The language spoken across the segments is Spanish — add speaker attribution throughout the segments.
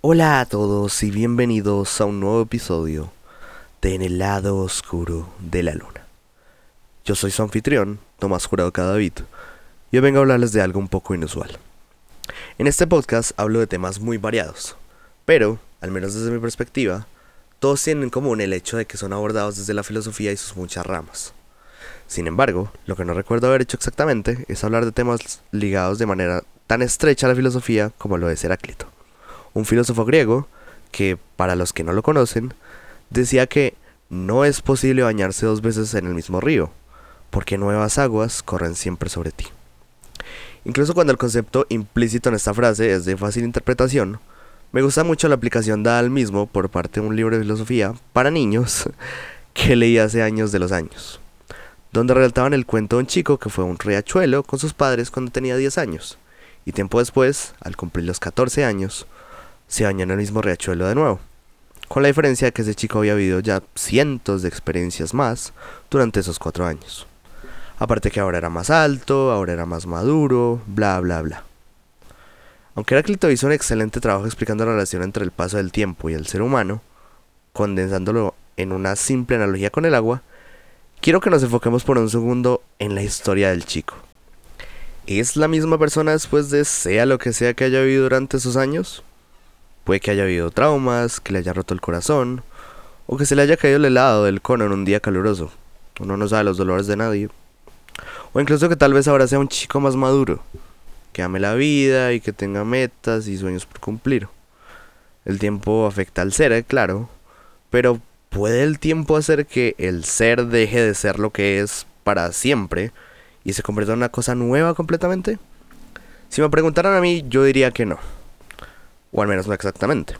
Speaker 1: Hola a todos y bienvenidos a un nuevo episodio de En el lado oscuro de la luna. Yo soy su anfitrión, Tomás Jurado Cadavid, y hoy vengo a hablarles de algo un poco inusual. En este podcast hablo de temas muy variados, pero, al menos desde mi perspectiva, todos tienen en común el hecho de que son abordados desde la filosofía y sus muchas ramas. Sin embargo, lo que no recuerdo haber hecho exactamente es hablar de temas ligados de manera tan estrecha a la filosofía como lo es Heráclito un filósofo griego que, para los que no lo conocen, decía que no es posible bañarse dos veces en el mismo río, porque nuevas aguas corren siempre sobre ti. Incluso cuando el concepto implícito en esta frase es de fácil interpretación, me gusta mucho la aplicación dada al mismo por parte de un libro de filosofía para niños que leí hace años de los años, donde relataban el cuento de un chico que fue un riachuelo con sus padres cuando tenía 10 años, y tiempo después, al cumplir los 14 años, se bañó en el mismo riachuelo de nuevo, con la diferencia de que ese chico había vivido ya cientos de experiencias más durante esos cuatro años. Aparte que ahora era más alto, ahora era más maduro, bla bla bla. Aunque Heráclito hizo un excelente trabajo explicando la relación entre el paso del tiempo y el ser humano, condensándolo en una simple analogía con el agua, quiero que nos enfoquemos por un segundo en la historia del chico. ¿Es la misma persona después de sea lo que sea que haya vivido durante esos años? Puede que haya habido traumas, que le haya roto el corazón, o que se le haya caído el helado del cono en un día caluroso. Uno no sabe los dolores de nadie. O incluso que tal vez ahora sea un chico más maduro, que ame la vida y que tenga metas y sueños por cumplir. El tiempo afecta al ser, eh, claro, pero ¿puede el tiempo hacer que el ser deje de ser lo que es para siempre y se convierta en una cosa nueva completamente? Si me preguntaran a mí, yo diría que no o al menos no exactamente.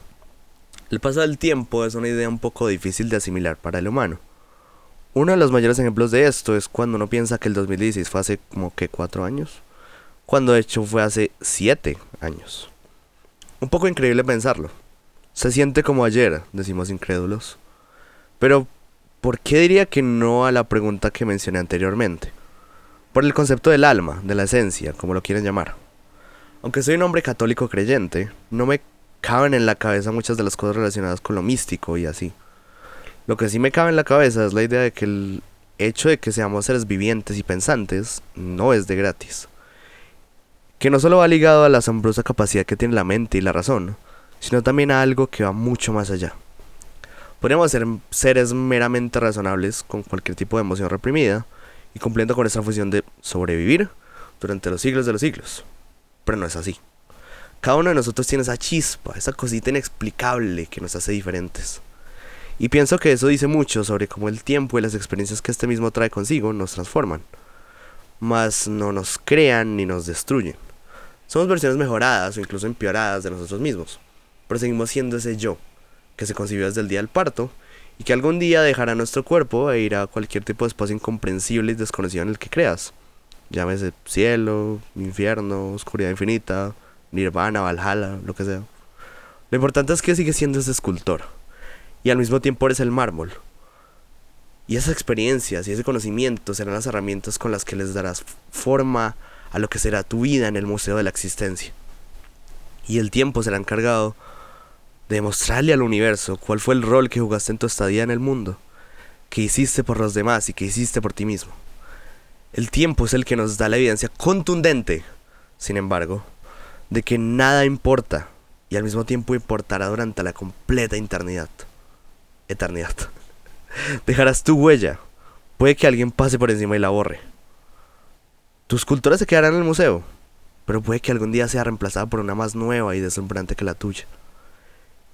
Speaker 1: El paso del tiempo es una idea un poco difícil de asimilar para el humano. Uno de los mayores ejemplos de esto es cuando uno piensa que el 2016 fue hace como que cuatro años, cuando de hecho fue hace siete años. Un poco increíble pensarlo. Se siente como ayer, decimos incrédulos. Pero, ¿por qué diría que no a la pregunta que mencioné anteriormente? Por el concepto del alma, de la esencia, como lo quieren llamar. Aunque soy un hombre católico creyente, no me caben en la cabeza muchas de las cosas relacionadas con lo místico y así. Lo que sí me cabe en la cabeza es la idea de que el hecho de que seamos seres vivientes y pensantes no es de gratis. Que no solo va ligado a la asombrosa capacidad que tiene la mente y la razón, sino también a algo que va mucho más allá. Podríamos ser seres meramente razonables con cualquier tipo de emoción reprimida y cumpliendo con esa función de sobrevivir durante los siglos de los siglos pero no es así. Cada uno de nosotros tiene esa chispa, esa cosita inexplicable que nos hace diferentes. Y pienso que eso dice mucho sobre cómo el tiempo y las experiencias que este mismo trae consigo nos transforman. Mas no nos crean ni nos destruyen. Somos versiones mejoradas o incluso empeoradas de nosotros mismos. Pero seguimos siendo ese yo, que se concibió desde el día del parto y que algún día dejará nuestro cuerpo e irá a cualquier tipo de espacio incomprensible y desconocido en el que creas llámese cielo, infierno, oscuridad infinita, nirvana, valhalla, lo que sea. Lo importante es que sigue siendo ese escultor y al mismo tiempo eres el mármol. Y esas experiencias y ese conocimiento serán las herramientas con las que les darás forma a lo que será tu vida en el Museo de la Existencia. Y el tiempo será encargado de mostrarle al universo cuál fue el rol que jugaste en tu estadía en el mundo, que hiciste por los demás y que hiciste por ti mismo. El tiempo es el que nos da la evidencia contundente, sin embargo, de que nada importa y al mismo tiempo importará durante la completa eternidad. Eternidad. Dejarás tu huella. Puede que alguien pase por encima y la borre. Tus culturas se quedarán en el museo, pero puede que algún día sea reemplazada por una más nueva y deslumbrante que la tuya.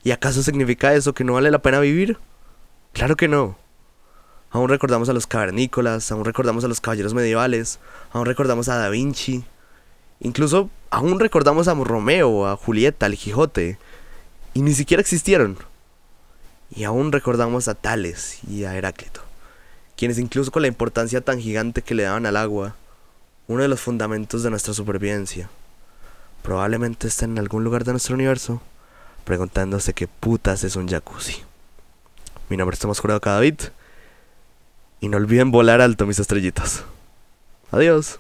Speaker 1: ¿Y acaso significa eso que no vale la pena vivir? Claro que no. Aún recordamos a los cavernícolas, aún recordamos a los caballeros medievales, aún recordamos a Da Vinci. Incluso aún recordamos a Romeo, a Julieta, al Quijote. Y ni siquiera existieron. Y aún recordamos a Tales y a Heráclito, quienes incluso con la importancia tan gigante que le daban al agua, uno de los fundamentos de nuestra supervivencia, probablemente estén en algún lugar de nuestro universo preguntándose qué putas es un jacuzzi. Mi nombre es Tomás Jurado Cadavid y no olviden volar alto, mis estrellitas. Adiós.